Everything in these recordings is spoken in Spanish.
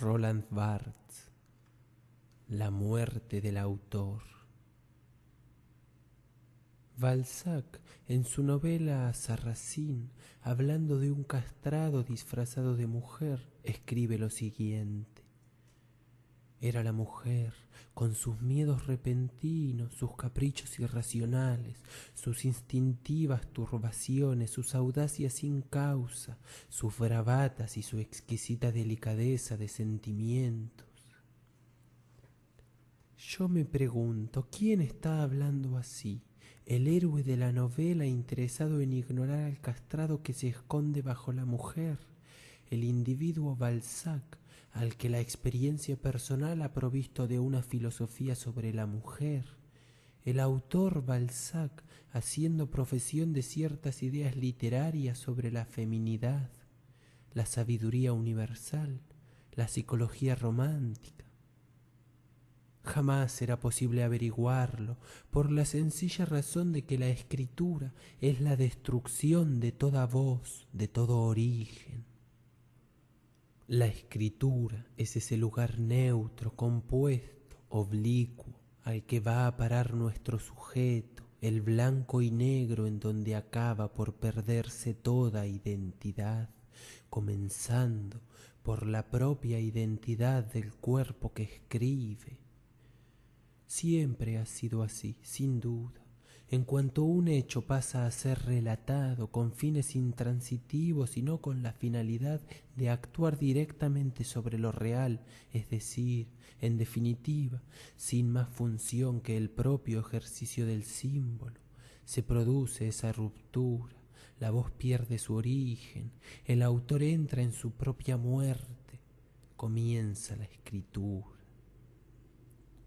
Roland Barthes La muerte del autor Balzac, en su novela Sarracín, hablando de un castrado disfrazado de mujer, escribe lo siguiente. Era la mujer, con sus miedos repentinos, sus caprichos irracionales, sus instintivas turbaciones, sus audacias sin causa, sus bravatas y su exquisita delicadeza de sentimientos. Yo me pregunto, ¿quién está hablando así? el héroe de la novela interesado en ignorar al castrado que se esconde bajo la mujer, el individuo Balzac, al que la experiencia personal ha provisto de una filosofía sobre la mujer, el autor Balzac haciendo profesión de ciertas ideas literarias sobre la feminidad, la sabiduría universal, la psicología romántica, Jamás será posible averiguarlo, por la sencilla razón de que la escritura es la destrucción de toda voz, de todo origen. La escritura es ese lugar neutro, compuesto, oblicuo, al que va a parar nuestro sujeto, el blanco y negro en donde acaba por perderse toda identidad, comenzando por la propia identidad del cuerpo que escribe, Siempre ha sido así, sin duda. En cuanto un hecho pasa a ser relatado con fines intransitivos y no con la finalidad de actuar directamente sobre lo real, es decir, en definitiva, sin más función que el propio ejercicio del símbolo, se produce esa ruptura, la voz pierde su origen, el autor entra en su propia muerte, comienza la escritura.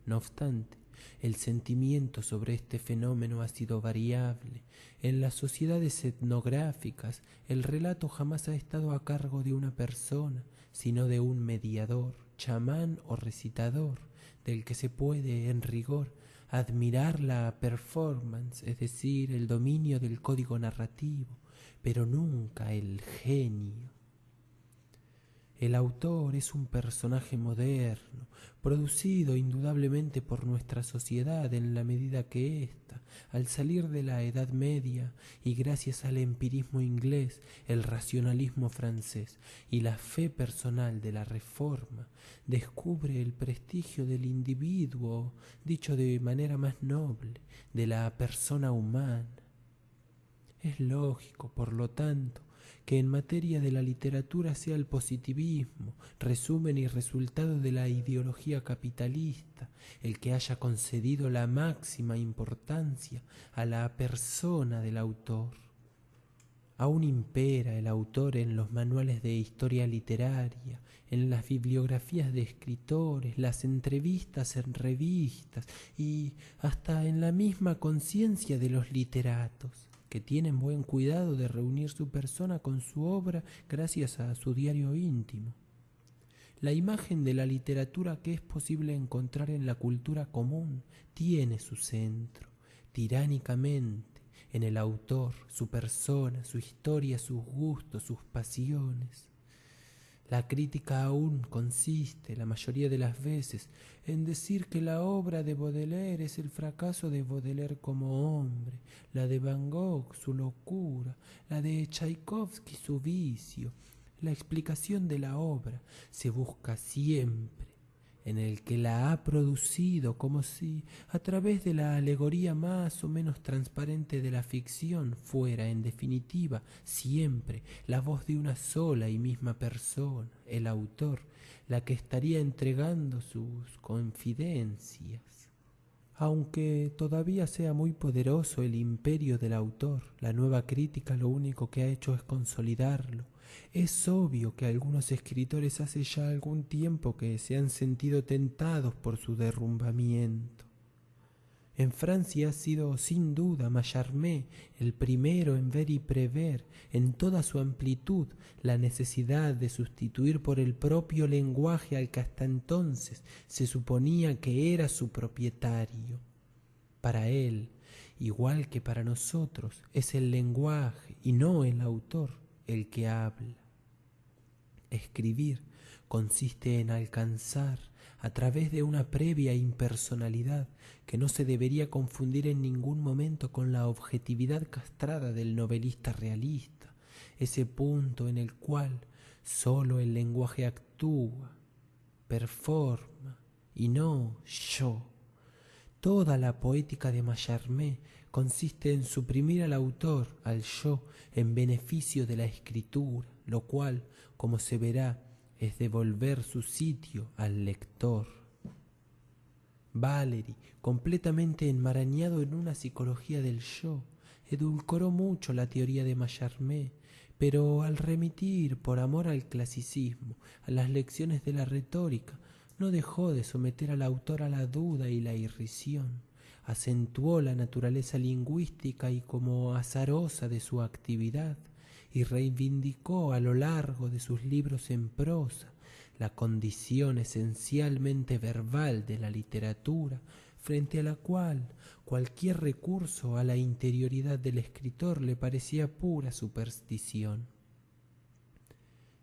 No obstante, el sentimiento sobre este fenómeno ha sido variable. En las sociedades etnográficas el relato jamás ha estado a cargo de una persona, sino de un mediador, chamán o recitador, del que se puede, en rigor, admirar la performance, es decir, el dominio del código narrativo, pero nunca el genio. El autor es un personaje moderno, producido indudablemente por nuestra sociedad en la medida que ésta, al salir de la Edad Media y gracias al empirismo inglés, el racionalismo francés y la fe personal de la Reforma, descubre el prestigio del individuo, dicho de manera más noble, de la persona humana. Es lógico, por lo tanto, que en materia de la literatura sea el positivismo, resumen y resultado de la ideología capitalista, el que haya concedido la máxima importancia a la persona del autor. Aún impera el autor en los manuales de historia literaria, en las bibliografías de escritores, las entrevistas en revistas y hasta en la misma conciencia de los literatos que tienen buen cuidado de reunir su persona con su obra gracias a su diario íntimo. La imagen de la literatura que es posible encontrar en la cultura común tiene su centro, tiránicamente, en el autor, su persona, su historia, sus gustos, sus pasiones. La crítica aún consiste, la mayoría de las veces, en decir que la obra de Baudelaire es el fracaso de Baudelaire como hombre, la de Van Gogh su locura, la de Tchaikovsky su vicio. La explicación de la obra se busca siempre en el que la ha producido como si, a través de la alegoría más o menos transparente de la ficción, fuera, en definitiva, siempre la voz de una sola y misma persona, el autor, la que estaría entregando sus confidencias. Aunque todavía sea muy poderoso el imperio del autor, la nueva crítica lo único que ha hecho es consolidarlo, es obvio que algunos escritores hace ya algún tiempo que se han sentido tentados por su derrumbamiento. En Francia ha sido sin duda Mallarmé el primero en ver y prever en toda su amplitud la necesidad de sustituir por el propio lenguaje al que hasta entonces se suponía que era su propietario. Para él, igual que para nosotros, es el lenguaje y no el autor el que habla. Escribir consiste en alcanzar, a través de una previa impersonalidad que no se debería confundir en ningún momento con la objetividad castrada del novelista realista, ese punto en el cual sólo el lenguaje actúa, performa y no yo. Toda la poética de Mallarmé consiste en suprimir al autor, al yo, en beneficio de la escritura, lo cual, como se verá, es devolver su sitio al lector. Valery, completamente enmarañado en una psicología del yo, edulcoró mucho la teoría de Mallarmé, pero al remitir, por amor al clasicismo, a las lecciones de la retórica, no dejó de someter al autor a la duda y la irrisión, acentuó la naturaleza lingüística y como azarosa de su actividad, y reivindicó a lo largo de sus libros en prosa la condición esencialmente verbal de la literatura, frente a la cual cualquier recurso a la interioridad del escritor le parecía pura superstición.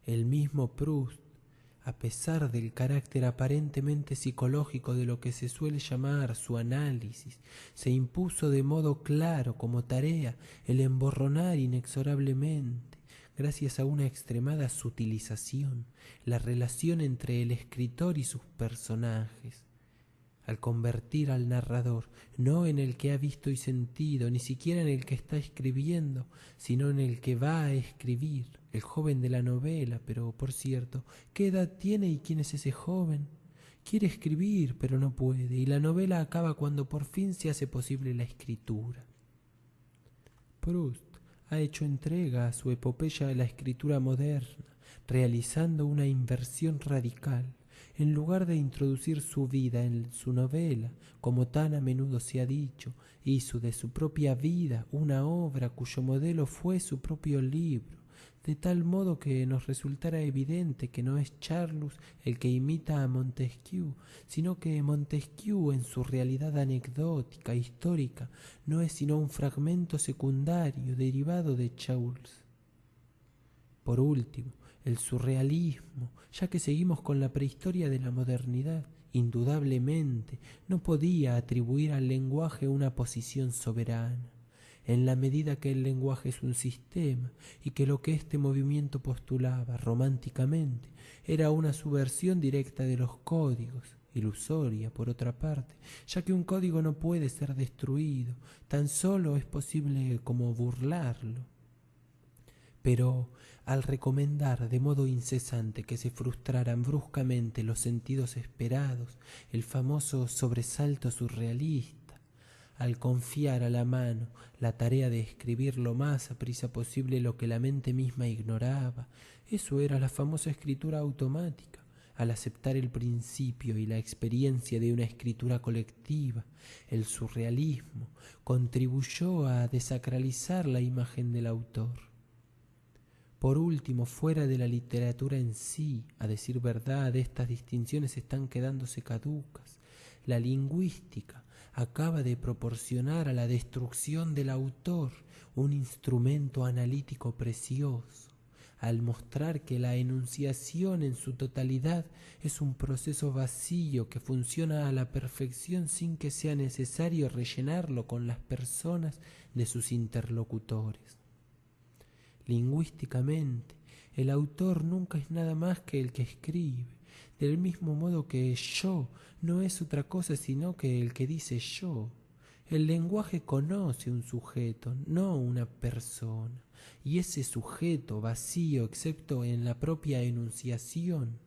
El mismo Proust a pesar del carácter aparentemente psicológico de lo que se suele llamar su análisis, se impuso de modo claro como tarea el emborronar inexorablemente, gracias a una extremada sutilización, la relación entre el escritor y sus personajes, al convertir al narrador no en el que ha visto y sentido, ni siquiera en el que está escribiendo, sino en el que va a escribir, el joven de la novela, pero por cierto, ¿qué edad tiene y quién es ese joven? Quiere escribir, pero no puede, y la novela acaba cuando por fin se hace posible la escritura. Proust ha hecho entrega a su epopeya de la escritura moderna, realizando una inversión radical en lugar de introducir su vida en su novela, como tan a menudo se ha dicho, hizo de su propia vida una obra cuyo modelo fue su propio libro, de tal modo que nos resultara evidente que no es Charlus el que imita a Montesquieu, sino que Montesquieu en su realidad anecdótica, histórica, no es sino un fragmento secundario derivado de Charles. Por último, el surrealismo, ya que seguimos con la prehistoria de la modernidad, indudablemente no podía atribuir al lenguaje una posición soberana, en la medida que el lenguaje es un sistema y que lo que este movimiento postulaba románticamente era una subversión directa de los códigos, ilusoria por otra parte, ya que un código no puede ser destruido, tan solo es posible como burlarlo. Pero al recomendar de modo incesante que se frustraran bruscamente los sentidos esperados, el famoso sobresalto surrealista, al confiar a la mano la tarea de escribir lo más aprisa posible lo que la mente misma ignoraba, eso era la famosa escritura automática, al aceptar el principio y la experiencia de una escritura colectiva, el surrealismo contribuyó a desacralizar la imagen del autor. Por último, fuera de la literatura en sí, a decir verdad, estas distinciones están quedándose caducas. La lingüística acaba de proporcionar a la destrucción del autor un instrumento analítico precioso, al mostrar que la enunciación en su totalidad es un proceso vacío que funciona a la perfección sin que sea necesario rellenarlo con las personas de sus interlocutores. Lingüísticamente, el autor nunca es nada más que el que escribe, del mismo modo que yo no es otra cosa sino que el que dice yo. El lenguaje conoce un sujeto, no una persona, y ese sujeto vacío, excepto en la propia enunciación,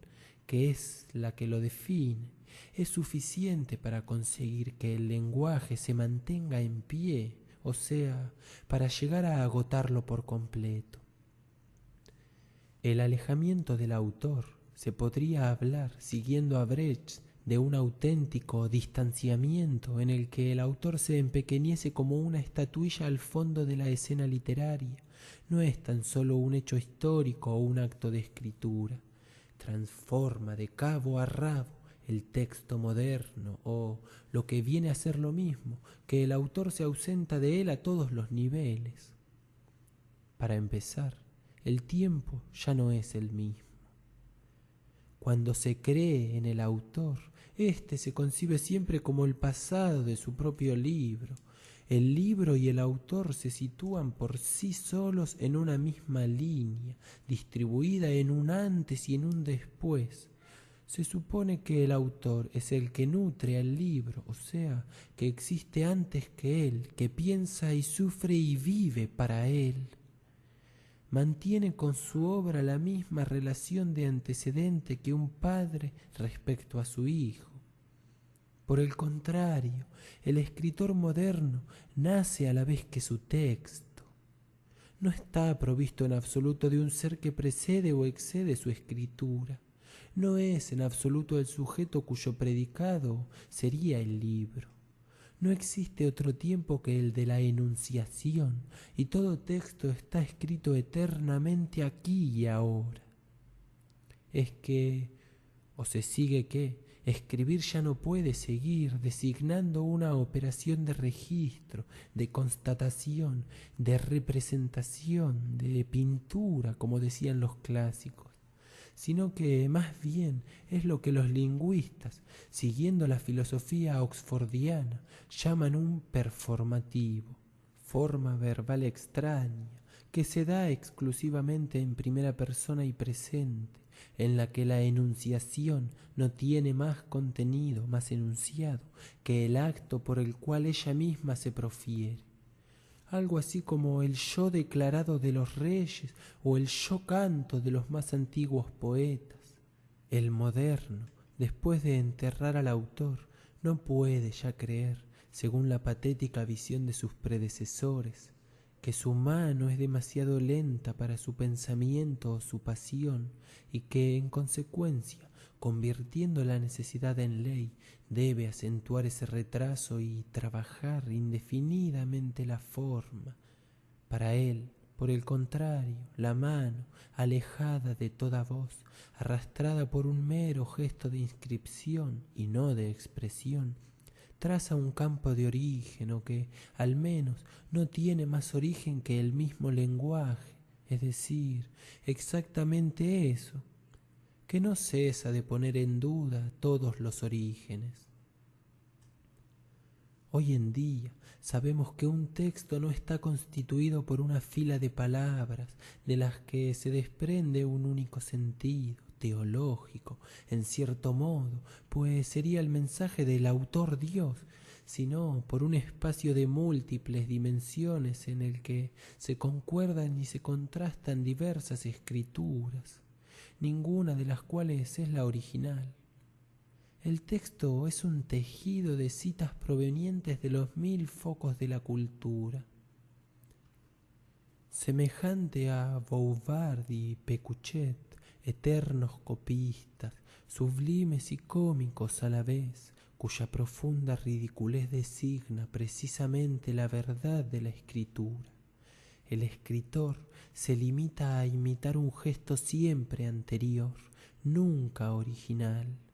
que es la que lo define, es suficiente para conseguir que el lenguaje se mantenga en pie o sea, para llegar a agotarlo por completo. El alejamiento del autor se podría hablar, siguiendo a Brecht, de un auténtico distanciamiento en el que el autor se empequeñece como una estatuilla al fondo de la escena literaria. No es tan solo un hecho histórico o un acto de escritura. Transforma de cabo a rabo el texto moderno o lo que viene a ser lo mismo, que el autor se ausenta de él a todos los niveles. Para empezar, el tiempo ya no es el mismo. Cuando se cree en el autor, éste se concibe siempre como el pasado de su propio libro. El libro y el autor se sitúan por sí solos en una misma línea, distribuida en un antes y en un después. Se supone que el autor es el que nutre al libro, o sea, que existe antes que él, que piensa y sufre y vive para él mantiene con su obra la misma relación de antecedente que un padre respecto a su hijo. Por el contrario, el escritor moderno nace a la vez que su texto. No está provisto en absoluto de un ser que precede o excede su escritura. No es en absoluto el sujeto cuyo predicado sería el libro. No existe otro tiempo que el de la enunciación, y todo texto está escrito eternamente aquí y ahora. Es que, o se sigue que, escribir ya no puede seguir designando una operación de registro, de constatación, de representación, de pintura, como decían los clásicos sino que más bien es lo que los lingüistas, siguiendo la filosofía oxfordiana, llaman un performativo, forma verbal extraña, que se da exclusivamente en primera persona y presente, en la que la enunciación no tiene más contenido, más enunciado, que el acto por el cual ella misma se profiere algo así como el yo declarado de los reyes o el yo canto de los más antiguos poetas. El moderno, después de enterrar al autor, no puede ya creer, según la patética visión de sus predecesores, que su mano es demasiado lenta para su pensamiento o su pasión y que, en consecuencia, convirtiendo la necesidad en ley, debe acentuar ese retraso y trabajar indefinidamente la forma. Para él, por el contrario, la mano, alejada de toda voz, arrastrada por un mero gesto de inscripción y no de expresión, traza un campo de origen o que, al menos, no tiene más origen que el mismo lenguaje, es decir, exactamente eso, que no cesa de poner en duda todos los orígenes. Hoy en día sabemos que un texto no está constituido por una fila de palabras de las que se desprende un único sentido teológico, en cierto modo, pues sería el mensaje del autor Dios, sino por un espacio de múltiples dimensiones en el que se concuerdan y se contrastan diversas escrituras ninguna de las cuales es la original. El texto es un tejido de citas provenientes de los mil focos de la cultura. Semejante a Bouvard y Pecuchet, eternos copistas, sublimes y cómicos a la vez, cuya profunda ridiculez designa precisamente la verdad de la escritura. El escritor se limita a imitar un gesto siempre anterior, nunca original.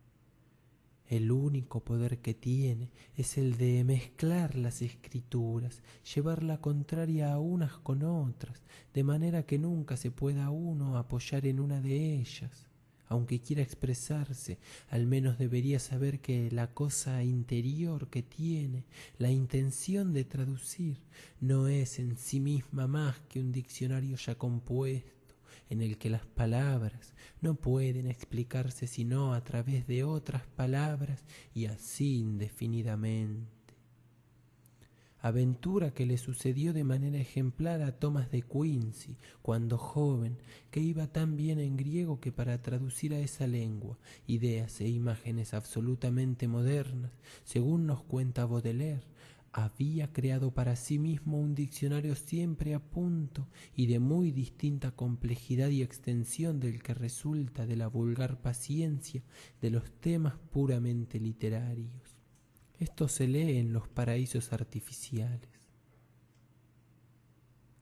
El único poder que tiene es el de mezclar las escrituras, llevar la contraria a unas con otras, de manera que nunca se pueda uno apoyar en una de ellas. Aunque quiera expresarse, al menos debería saber que la cosa interior que tiene, la intención de traducir, no es en sí misma más que un diccionario ya compuesto, en el que las palabras no pueden explicarse sino a través de otras palabras y así indefinidamente. Aventura que le sucedió de manera ejemplar a Thomas de Quincy cuando joven, que iba tan bien en griego que para traducir a esa lengua ideas e imágenes absolutamente modernas, según nos cuenta Baudelaire, había creado para sí mismo un diccionario siempre a punto y de muy distinta complejidad y extensión del que resulta de la vulgar paciencia de los temas puramente literarios. Esto se lee en los paraísos artificiales.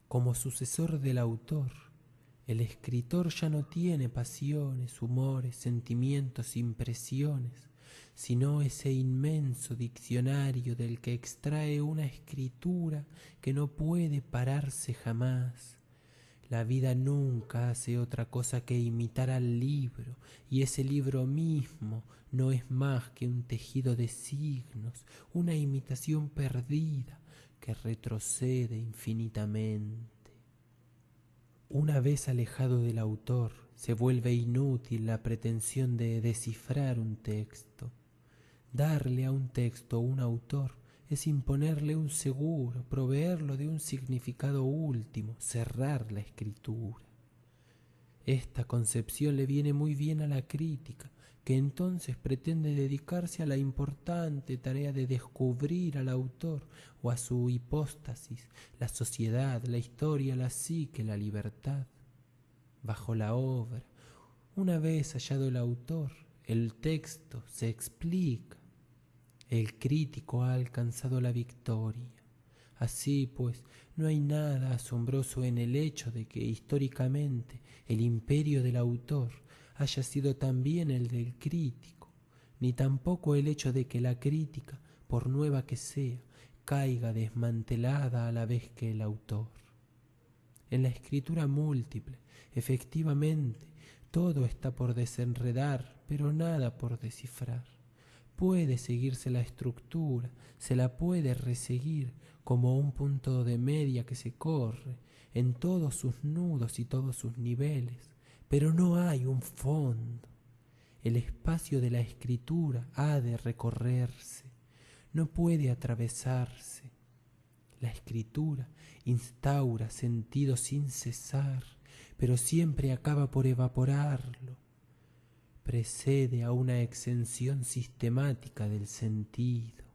Como sucesor del autor, el escritor ya no tiene pasiones, humores, sentimientos, impresiones, sino ese inmenso diccionario del que extrae una escritura que no puede pararse jamás, La vida nunca hace otra cosa que imitar al libro, y ese libro mismo no es más que un tejido de signos, una imitación perdida que retrocede infinitamente. Una vez alejado del autor, se vuelve inútil la pretensión de descifrar un texto. Darle a un texto un autor es imponerle un seguro, proveerlo de un significado último, cerrar la escritura. Esta concepción le viene muy bien a la crítica, que entonces pretende dedicarse a la importante tarea de descubrir al autor o a su hipóstasis, la sociedad, la historia, la psique, la libertad. Bajo la obra, una vez hallado el autor, el texto se explica, el crítico ha alcanzado la victoria. Así pues, no hay nada asombroso en el hecho de que históricamente el imperio del autor haya sido también el del crítico, ni tampoco el hecho de que la crítica, por nueva que sea, caiga desmantelada a la vez que el autor. En la escritura múltiple, efectivamente, todo está por desenredar, pero nada por descifrar puede seguirse la estructura, se la puede reseguir como un punto de media que se corre en todos sus nudos y todos sus niveles, pero no hay un fondo. El espacio de la escritura ha de recorrerse, no puede atravesarse. La escritura instaura sentido sin cesar, pero siempre acaba por evaporarlo precede a una exención sistemática del sentido.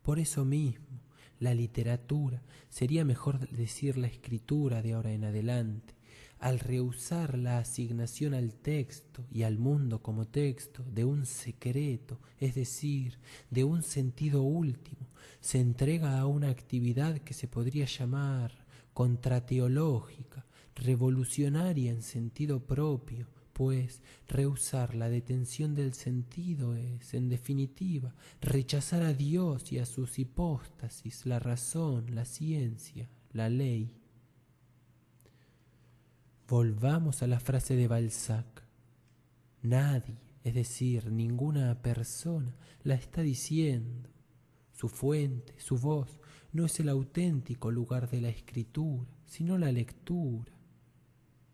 Por eso mismo, la literatura, sería mejor decir la escritura de ahora en adelante, al rehusar la asignación al texto y al mundo como texto de un secreto, es decir, de un sentido último, se entrega a una actividad que se podría llamar contrateológica, revolucionaria en sentido propio, pues rehusar la detención del sentido es, en definitiva, rechazar a Dios y a sus hipóstasis, la razón, la ciencia, la ley. Volvamos a la frase de Balzac. Nadie, es decir, ninguna persona, la está diciendo. Su fuente, su voz, no es el auténtico lugar de la escritura, sino la lectura.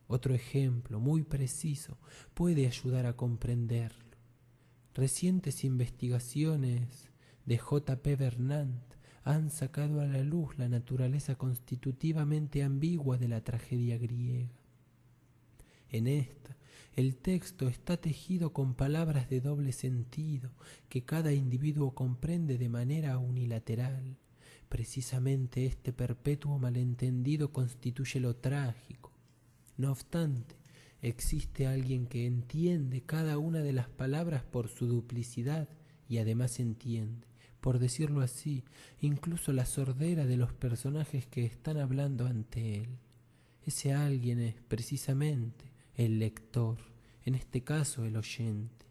Otro ejemplo muy preciso puede ayudar a comprenderlo. Recientes investigaciones de J. P. Bernant han sacado a la luz la naturaleza constitutivamente ambigua de la tragedia griega. En esta, el texto está tejido con palabras de doble sentido que cada individuo comprende de manera unilateral. Precisamente este perpetuo malentendido constituye lo trágico, no obstante, existe alguien que entiende cada una de las palabras por su duplicidad y además entiende, por decirlo así, incluso la sordera de los personajes que están hablando ante él. Ese alguien es precisamente el lector, en este caso el oyente.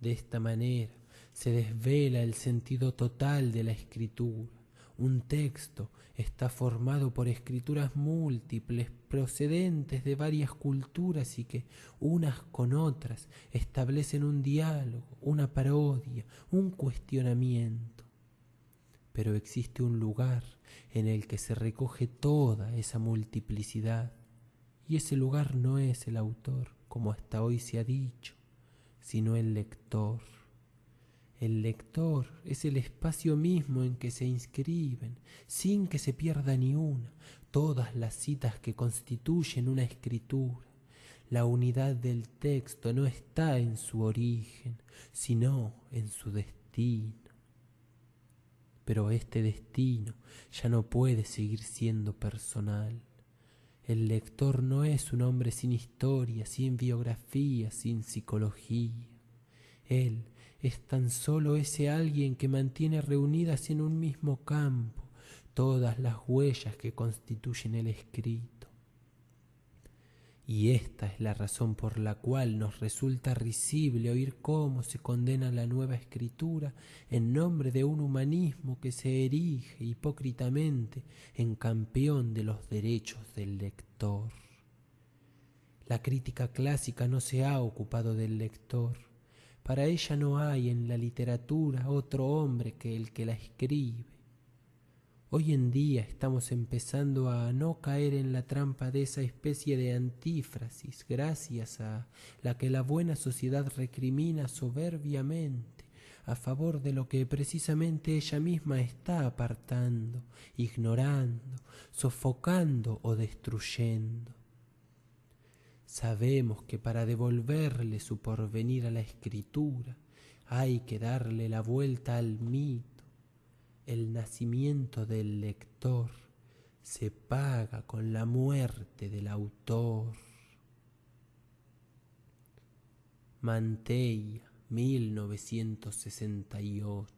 De esta manera se desvela el sentido total de la escritura un texto está formado por escrituras múltiples procedentes de varias culturas y que unas con otras establecen un diálogo, una parodia, un cuestionamiento. Pero existe un lugar en el que se recoge toda esa multiplicidad y ese lugar no es el autor, como hasta hoy se ha dicho, sino el lector. El lector es el espacio mismo en que se inscriben, sin que se pierda ni una, todas las citas que constituyen una escritura. La unidad del texto no está en su origen, sino en su destino. Pero este destino ya no puede seguir siendo personal. El lector no es un hombre sin historia, sin biografía, sin psicología. Él es tan solo ese alguien que mantiene reunidas en un mismo campo todas las huellas que constituyen el escrito. Y esta es la razón por la cual nos resulta risible oír cómo se condena la nueva escritura en nombre de un humanismo que se erige hipócritamente en campeón de los derechos del lector. La crítica clásica no se ha ocupado del lector. Para ella no hay en la literatura otro hombre que el que la escribe Hoy en día estamos empezando a no caer en la trampa de esa especie de antífrasis, gracias a la que la buena sociedad recrimina soberbiamente a favor de lo que precisamente ella misma está apartando, ignorando, sofocando o destruyendo. Sabemos que para devolverle su porvenir a la escritura hay que darle la vuelta al mito el nacimiento del lector se paga con la muerte del autor. Manteia, 1968